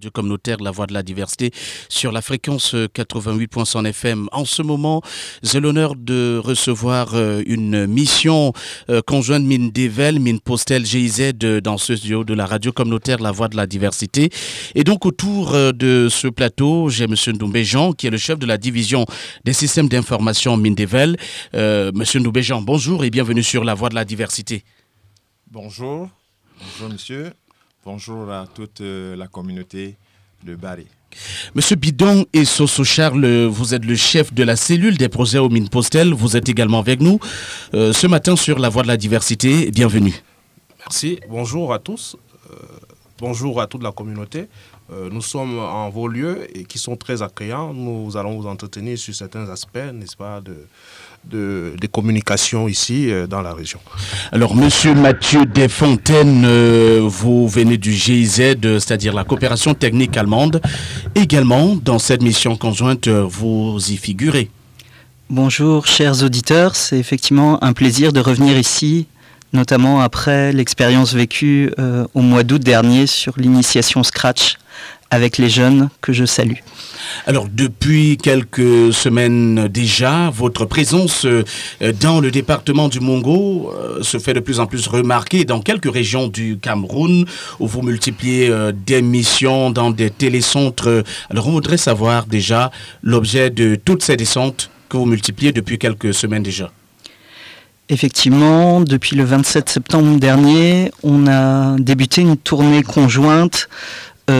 radio communautaire La Voix de la Diversité sur la fréquence 88.100 FM. En ce moment, j'ai l'honneur de recevoir euh, une mission euh, conjointe mine Devel, mine Postel GIZ dans ce studio de la radio communautaire La Voix de la Diversité. Et donc autour euh, de ce plateau, j'ai M. Ndoumbe Jean qui est le chef de la division des systèmes d'information mine Devel. Monsieur Ndoumbe Jean, bonjour et bienvenue sur La Voix de la Diversité. Bonjour, bonjour monsieur. Bonjour à toute euh, la communauté de Bari. Monsieur Bidon et Soso Charles, vous êtes le chef de la cellule des projets aux mines Postel. Vous êtes également avec nous euh, ce matin sur la voie de la diversité. Bienvenue. Merci. Bonjour à tous. Euh, bonjour à toute la communauté. Nous sommes en vos lieux et qui sont très accueillants. Nous allons vous entretenir sur certains aspects, n'est-ce pas, de, de, des communications ici euh, dans la région. Alors, Monsieur Mathieu Desfontaines, euh, vous venez du GIZ, c'est-à-dire la coopération technique allemande. Également, dans cette mission conjointe, vous y figurez. Bonjour, chers auditeurs. C'est effectivement un plaisir de revenir ici, notamment après l'expérience vécue euh, au mois d'août dernier sur l'initiation Scratch avec les jeunes que je salue. Alors depuis quelques semaines déjà, votre présence euh, dans le département du Mongo euh, se fait de plus en plus remarquer dans quelques régions du Cameroun où vous multipliez des missions dans des télécentres. Alors on voudrait savoir déjà l'objet de toutes ces descentes que vous multipliez depuis quelques semaines déjà. Effectivement, depuis le 27 septembre dernier, on a débuté une tournée conjointe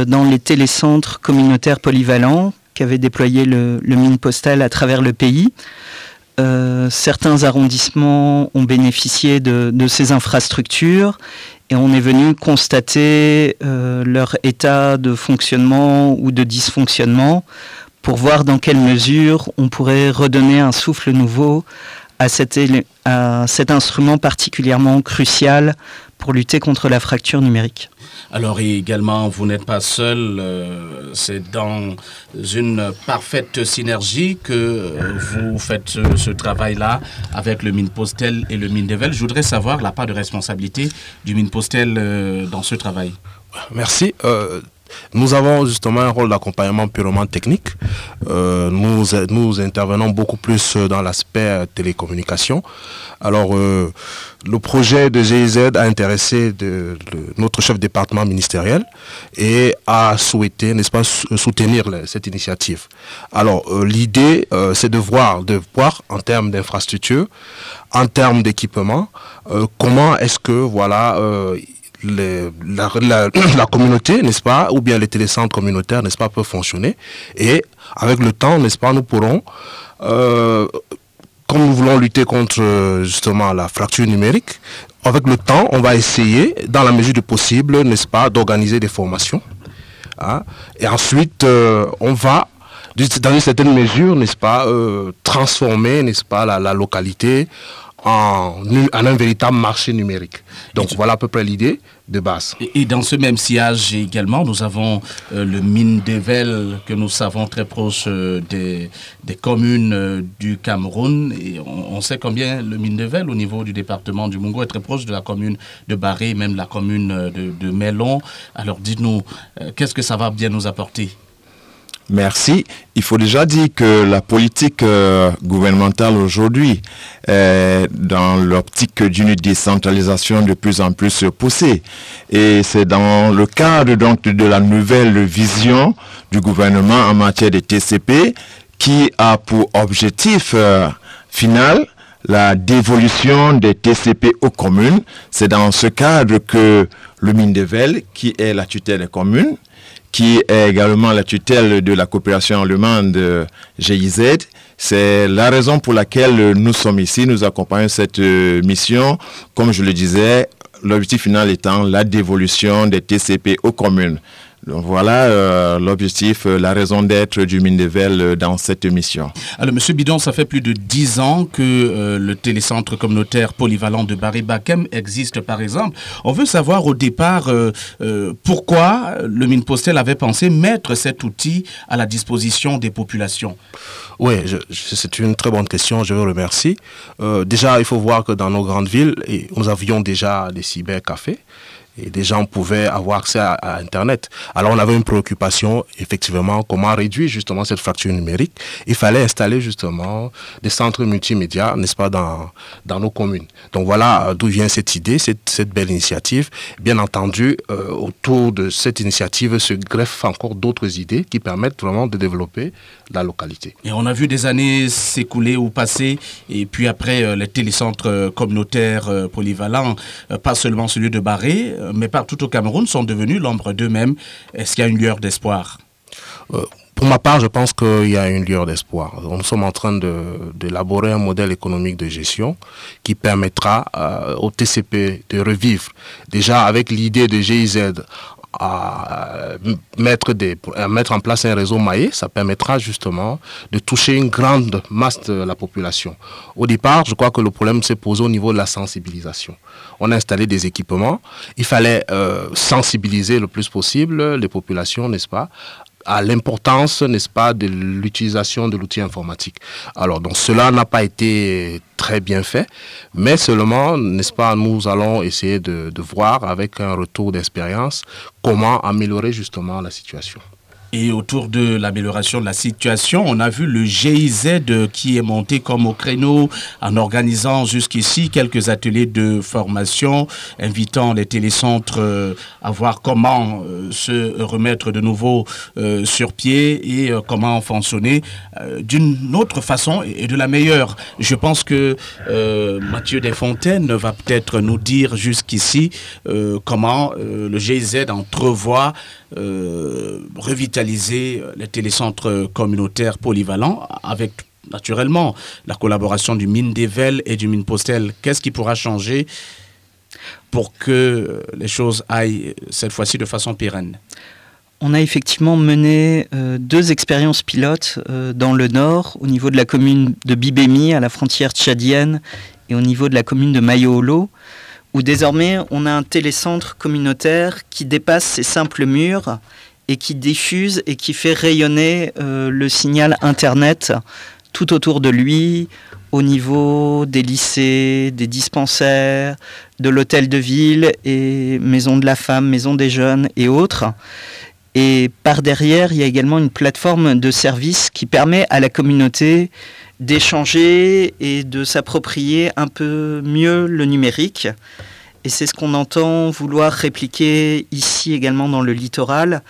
dans les télécentres communautaires polyvalents qu'avait déployé le, mine postal à travers le pays. Euh, certains arrondissements ont bénéficié de, ces infrastructures et on est venu constater euh, leur état de fonctionnement ou de dysfonctionnement pour voir dans quelle mesure on pourrait redonner un souffle nouveau à cet, à cet instrument particulièrement crucial pour lutter contre la fracture numérique. Alors également, vous n'êtes pas seul, euh, c'est dans une parfaite synergie que euh, vous faites ce, travail-là avec le Mine Postel et le Mine Devel. Je voudrais savoir la part de responsabilité du Mine Postel euh, dans ce travail. Merci. Nous avons justement un rôle d'accompagnement purement technique. Euh, nous, intervenons beaucoup plus dans l'aspect télécommunication. Alors, euh, le projet de GIZ a intéressé notre chef département ministériel et a souhaité, n'est-ce pas, soutenir cette initiative. Alors, euh, l'idée, c'est de voir, de voir en termes d'infrastructure, en termes d'équipement, comment est-ce que, voilà, la, communauté, n'est-ce pas, ou bien les télécentres communautaires, n'est-ce pas, peuvent fonctionner. Et avec le temps, n'est-ce pas, nous pourrons, euh, comme nous voulons lutter contre justement la fracture numérique, avec le temps, on va essayer, dans la mesure du possible, n'est-ce pas, d'organiser des formations. Hein. et ensuite, euh, on va dans une certaine mesure, n'est-ce pas, euh, transformer, n'est-ce pas, la, la localité en, un véritable marché numérique. Donc voilà à peu près l'idée de base. Et, dans ce même sillage également, nous avons euh, le mine d'Evel que nous savons très proche euh, des, communes euh, du Cameroun. Et on, sait combien le mine d'Evel au niveau du département du Mungo est très proche de la commune de Barré, même la commune de, de Mélon. Alors dites-nous, qu'est-ce que ça va bien nous apporter? Merci. Il faut déjà dire que la politique euh, gouvernementale aujourd'hui est dans l'optique d'une décentralisation de plus en plus poussée. Et c'est dans le cadre donc de la nouvelle vision du gouvernement en matière de TCP qui a pour objectif euh, final la dévolution des TCP aux communes. C'est dans ce cadre que le Mindevel, qui est la tutelle des communes, qui est également la tutelle de la coopération allemande GIZ. C'est la raison pour laquelle nous sommes ici, nous accompagnons cette euh, mission. Comme je le disais, l'objectif final étant la dévolution des TCP aux communes. Donc voilà euh, l'objectif, euh, la raison d'être du Mindevel euh, dans cette mission. Alors Monsieur Bidon, ça fait plus de dix ans que le télécentre communautaire polyvalent de Baribakem existe par exemple. On veut savoir au départ pourquoi le Mine Postel avait pensé mettre cet outil à la disposition des populations. Oui, c'est une très bonne question, je vous remercie. déjà, il faut voir que dans nos grandes villes, nous avions déjà des cybercafés et des gens pouvaient avoir accès à, Internet. Alors on avait une préoccupation, effectivement, comment réduire justement cette fracture numérique. Il fallait installer justement des centres multimédia, n'est-ce pas, dans, dans nos communes. Donc voilà euh, d'où vient cette idée, cette, belle initiative. Bien entendu, euh, autour de cette initiative se greffent encore d'autres idées qui permettent vraiment de développer la localité. Et on a vu des années s'écouler ou passer, et puis après euh, les télécentres communautaires polyvalents, pas seulement celui de Barré, mais partout au Cameroun, sont devenus l'ombre d'eux-mêmes. Est-ce qu'il y a une lueur d'espoir? Euh, pour ma part, je pense qu'il y a une lueur d'espoir. Nous sommes en train d'élaborer un modèle économique de gestion qui permettra euh, au TCP de revivre. Déjà avec l'idée de GIZ à mettre, des, à mettre en place un réseau maillé, ça permettra justement de toucher une grande masse de la population. Au départ, je crois que le problème s'est posé au niveau de la sensibilisation. On a installé des équipements, il fallait euh, sensibiliser le plus possible les populations, n'est-ce pas, à l'importance, n'est-ce pas, de l'utilisation de l'outil informatique. Alors, donc cela n'a pas été très bien fait, mais seulement, n'est-ce pas, nous allons essayer de, de voir avec un retour d'expérience comment améliorer justement la situation. Et autour de l'amélioration de la situation, on a vu le GIZ qui est monté comme au créneau en organisant jusqu'ici quelques ateliers de formation, invitant les télécentres euh, à voir comment euh, se remettre de nouveau euh, sur pied et comment fonctionner d'une autre façon et de la meilleure. Je pense que Mathieu Desfontaines va peut-être nous dire jusqu'ici comment le GIZ entrevoit revitaliser euh, les télécentres communautaires polyvalents avec naturellement la collaboration du mine d'Evel et du mine Postel. Qu'est-ce qui pourra changer pour que les choses aillent cette fois-ci de façon pérenne? On a effectivement mené euh, deux expériences pilotes euh, dans le nord, au niveau de la commune de Bibémi, à la frontière tchadienne, et au niveau de la commune de Mayo-Olo, où désormais on a un télécentre communautaire qui dépasse ces simples murs et qui diffuse et qui fait rayonner euh, le signal Internet tout autour de lui, au niveau des lycées, des dispensaires, de l'hôtel de ville et maison de la femme, maison des jeunes et autres. Et par derrière, il y a également une plateforme de service qui permet à la communauté d'échanger et de s'approprier un peu mieux le numérique. Et c'est ce qu'on entend vouloir répliquer ici également dans le littoral.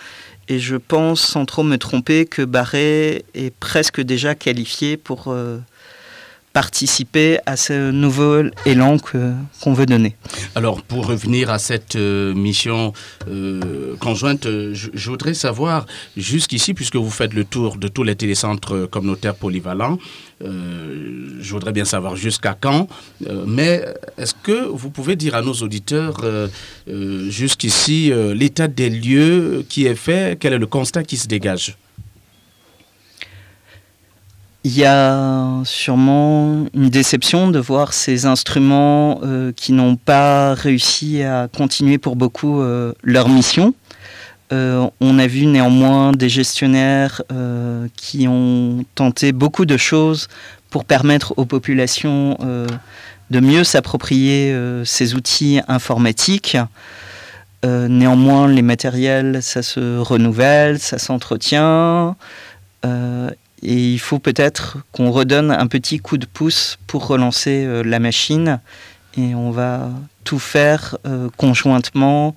Et je pense, sans trop me tromper, que Barré est presque déjà qualifié pour euh, participer à ce nouveau élan qu'on veut donner. Alors, pour revenir à cette euh, mission euh, conjointe, je, voudrais savoir, jusqu'ici, puisque vous faites le tour de tous les télécentres communautaires polyvalents, euh, je voudrais bien savoir jusqu'à quand, euh, mais est-ce que vous pouvez dire à nos auditeurs euh, jusqu'ici l'état des lieux qui est fait, quel est le constat qui se dégage? Il y a sûrement une déception de voir ces instruments qui n'ont pas réussi à continuer pour beaucoup leur mission. Euh, on a vu néanmoins des gestionnaires euh, qui ont tenté beaucoup de choses pour permettre aux populations euh, de mieux s'approprier ces outils informatiques. néanmoins, les matériels, ça se renouvelle, ça s'entretient. Et il faut peut-être qu'on redonne un petit coup de pouce pour relancer la machine. Et on va tout faire conjointement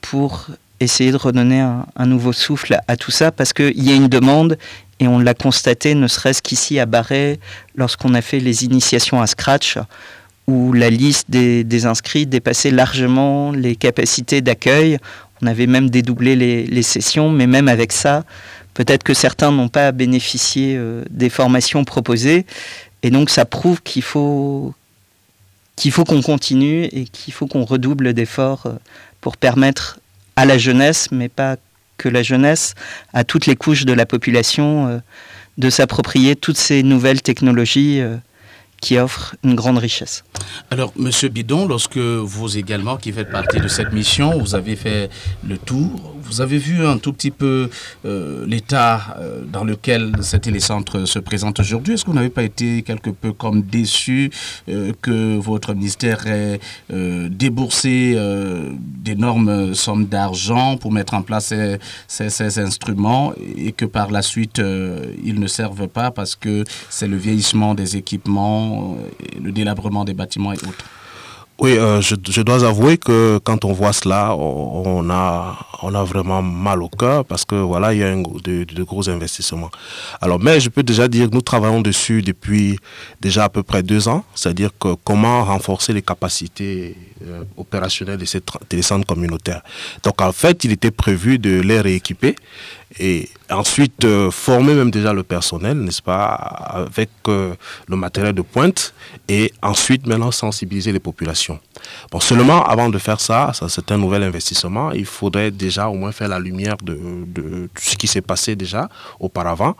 pour essayer de redonner un, nouveau souffle à, tout ça parce qu'il y a une demande et on l'a constaté ne serait-ce qu'ici à Barret lorsqu'on a fait les initiations à Scratch où la liste des, inscrits dépassait largement les capacités d'accueil. On avait même dédoublé les, sessions, mais même avec ça, peut-être que certains n'ont pas bénéficié euh, des formations proposées. Et donc ça prouve qu'il faut qu'il faut qu'on continue et qu'il faut qu'on redouble d'efforts euh, pour permettre à la jeunesse, mais pas que la jeunesse, à toutes les couches de la population, euh, de s'approprier toutes ces nouvelles technologies qui offrent une grande richesse. Alors, Monsieur Bidon, lorsque vous également, qui faites partie de cette mission, vous avez fait le tour, vous avez vu un tout petit peu euh, l'état euh, dans lequel ces télécentres se présentent aujourd'hui. Est-ce que vous n'avez pas été quelque peu comme déçu euh, que votre ministère ait déboursé d'énormes sommes d'argent pour mettre en place ces, instruments et que par la suite, ils ne servent pas parce que c'est le vieillissement des équipements, le délabrement des bâtiments et autres oui, euh, je, dois avouer que quand on voit cela, on, a, on a vraiment mal au cœur parce que voilà, il y a de, gros investissements. Alors, mais je peux déjà dire que nous travaillons dessus depuis déjà à peu près deux ans, c'est-à-dire que comment renforcer les capacités euh, opérationnelles de ces télécentres communautaires. Donc, en fait, il était prévu de les rééquiper et ensuite euh, former même déjà le personnel, n'est-ce pas, avec euh, le matériel de pointe et ensuite maintenant sensibiliser les populations. Bon, seulement avant de faire ça, ça c'est un nouvel investissement, il faudrait déjà au moins faire la lumière de, de, ce qui s'est passé déjà auparavant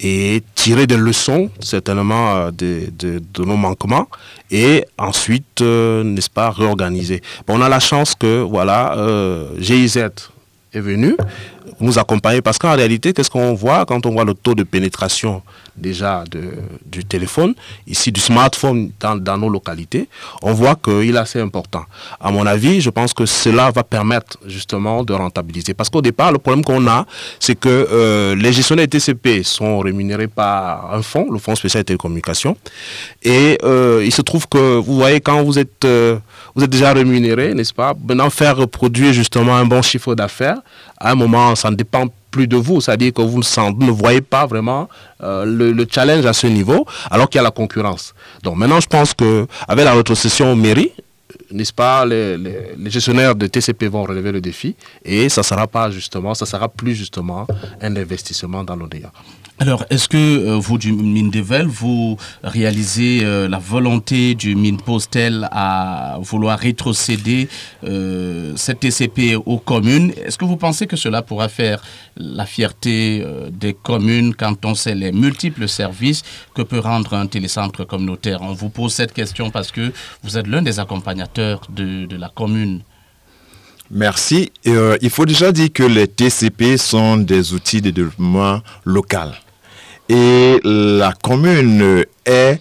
et tirer des leçons certainement euh, de, nos manquements et ensuite, n'est-ce pas, réorganiser. Bon, on a la chance que, voilà, GIZ est venu nous accompagner parce qu'en réalité, qu'est-ce qu'on voit quand on voit le taux de pénétration déjà de, du téléphone, ici du smartphone dans, dans nos localités, on voit qu'il est assez important. À mon avis, je pense que cela va permettre justement de rentabiliser. Parce qu'au départ, le problème qu'on a, c'est que euh, les gestionnaires TCP sont rémunérés par un fonds, le Fonds spécial de télécommunications. Et euh, il se trouve que, vous voyez, quand vous êtes, euh, vous êtes déjà rémunéré, n'est-ce pas Maintenant, faire produire justement un bon chiffre d'affaires, à un moment, ça ne dépend plus de vous, c'est-à-dire que vous ne, voyez pas vraiment euh, le, challenge à ce niveau, alors qu'il y a la concurrence. Donc maintenant, je pense qu'avec la rétrocession au mairie, n'est-ce pas, les, gestionnaires de TCP vont relever le défi et ça sera pas justement, ça sera plus justement un investissement dans l'ODA. Alors, est-ce que euh, vous, du mine Devel, vous réalisez euh, la volonté du mine Postel à vouloir rétrocéder euh, cette TCP aux communes? Est-ce que vous pensez que cela pourra faire la fierté des communes quand on sait les multiples services que peut rendre un télécentre communautaire? On vous pose cette question parce que vous êtes l'un des accompagnateurs de la commune. Merci. il faut déjà dire que les TCP sont des outils de développement local. Et la commune est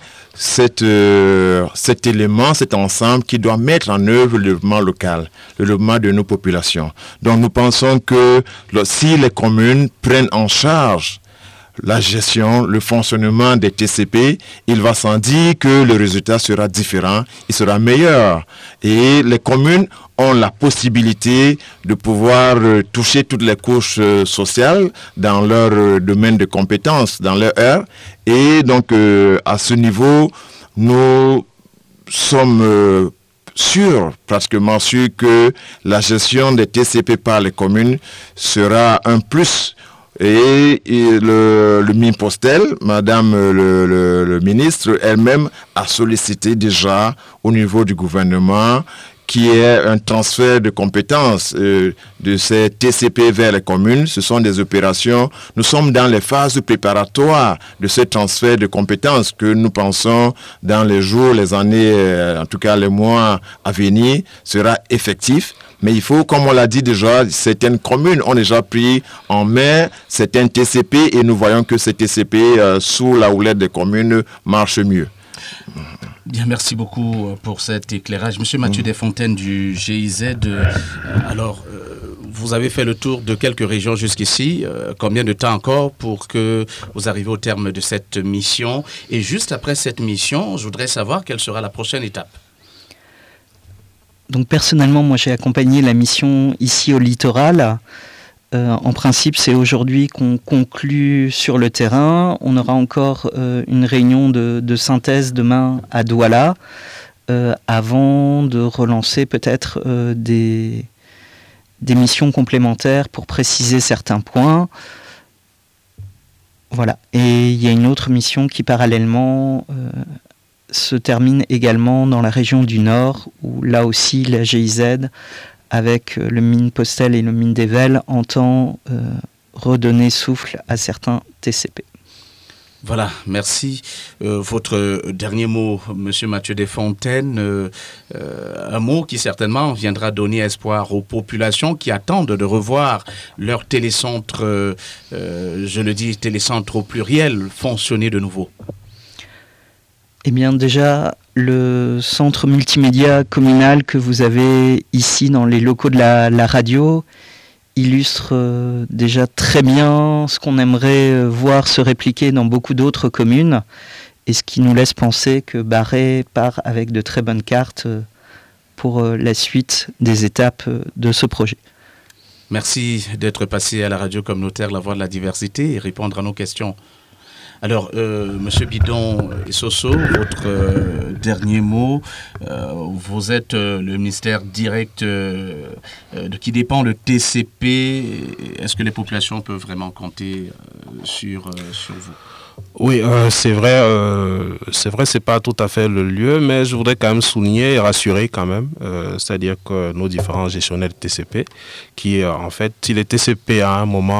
euh, cet élément, cet ensemble qui doit mettre en œuvre le développement local, le développement de nos populations. Donc nous pensons que si les communes prennent en charge la gestion, le fonctionnement des TCP, il va sans dire que le résultat sera différent, il sera meilleur. Et les communes ont la possibilité de pouvoir euh, toucher toutes les couches euh, sociales dans leur euh, domaine de compétences, dans leur heure. Et donc, à ce niveau, nous sommes sûrs, pratiquement sûrs que la gestion des TCP par les communes sera un plus et, le, Madame le, le ministre elle-même a sollicité déjà au niveau du gouvernement qui est un transfert de compétences euh, de ces TCP vers les communes. Ce sont des opérations. Nous sommes dans les phases préparatoires de ce transfert de compétences que nous pensons dans les jours, les années, euh, en tout cas les mois à venir, sera effectif. Mais il faut, comme on l'a dit déjà, certaines communes ont déjà pris en main certains TCP et nous voyons que ces TCP euh, sous la houlette des communes marchent mieux. Bien, merci beaucoup euh, pour cet éclairage. Monsieur Mathieu mm. Desfontaines du GIZ, euh, alors, euh, vous avez fait le tour de quelques régions jusqu'ici. combien de temps encore pour que vous arriviez au terme de cette mission? Et juste après cette mission, je voudrais savoir quelle sera la prochaine étape. Donc personnellement, moi j'ai accompagné la mission ici au littoral. Euh, en principe, c'est aujourd'hui qu'on conclut sur le terrain. On aura encore euh, une réunion de, synthèse demain à Douala, euh, avant de relancer peut-être des, des, missions complémentaires pour préciser certains points. Voilà. Et il y a une autre mission qui parallèlement se termine également dans la région du Nord, où là aussi la GIZ avec euh, le mine Postel et le mine d'Evel, entend euh, redonner souffle à certains TCP. Voilà, merci. Euh, votre dernier mot, Monsieur Mathieu Desfontaines, euh, un mot qui certainement viendra donner espoir aux populations qui attendent de revoir leur télécentre, je le dis, télécentre au pluriel, fonctionner de nouveau. Eh bien déjà, le centre multimédia communal que vous avez ici dans les locaux de la radio illustre euh, déjà très bien ce qu'on aimerait euh, voir se répliquer dans beaucoup d'autres communes et ce qui nous laisse penser que Barré part avec de très bonnes cartes euh, pour la suite des étapes de ce projet. Merci d'être passé à la radio communautaire La Voix de la Diversité et répondre à nos questions. Alors, euh, Monsieur Bidon et Soso, votre euh, dernier mot. Euh, vous êtes le ministère direct de qui dépend le TCP. Est-ce que les populations peuvent vraiment compter sur, sur vous? Oui, c'est vrai, c'est vrai, c'est pas tout à fait le lieu, mais je voudrais quand même souligner et rassurer quand même, c'est-à-dire que nos différents gestionnaires de TCP, qui en fait, si les TCP à un moment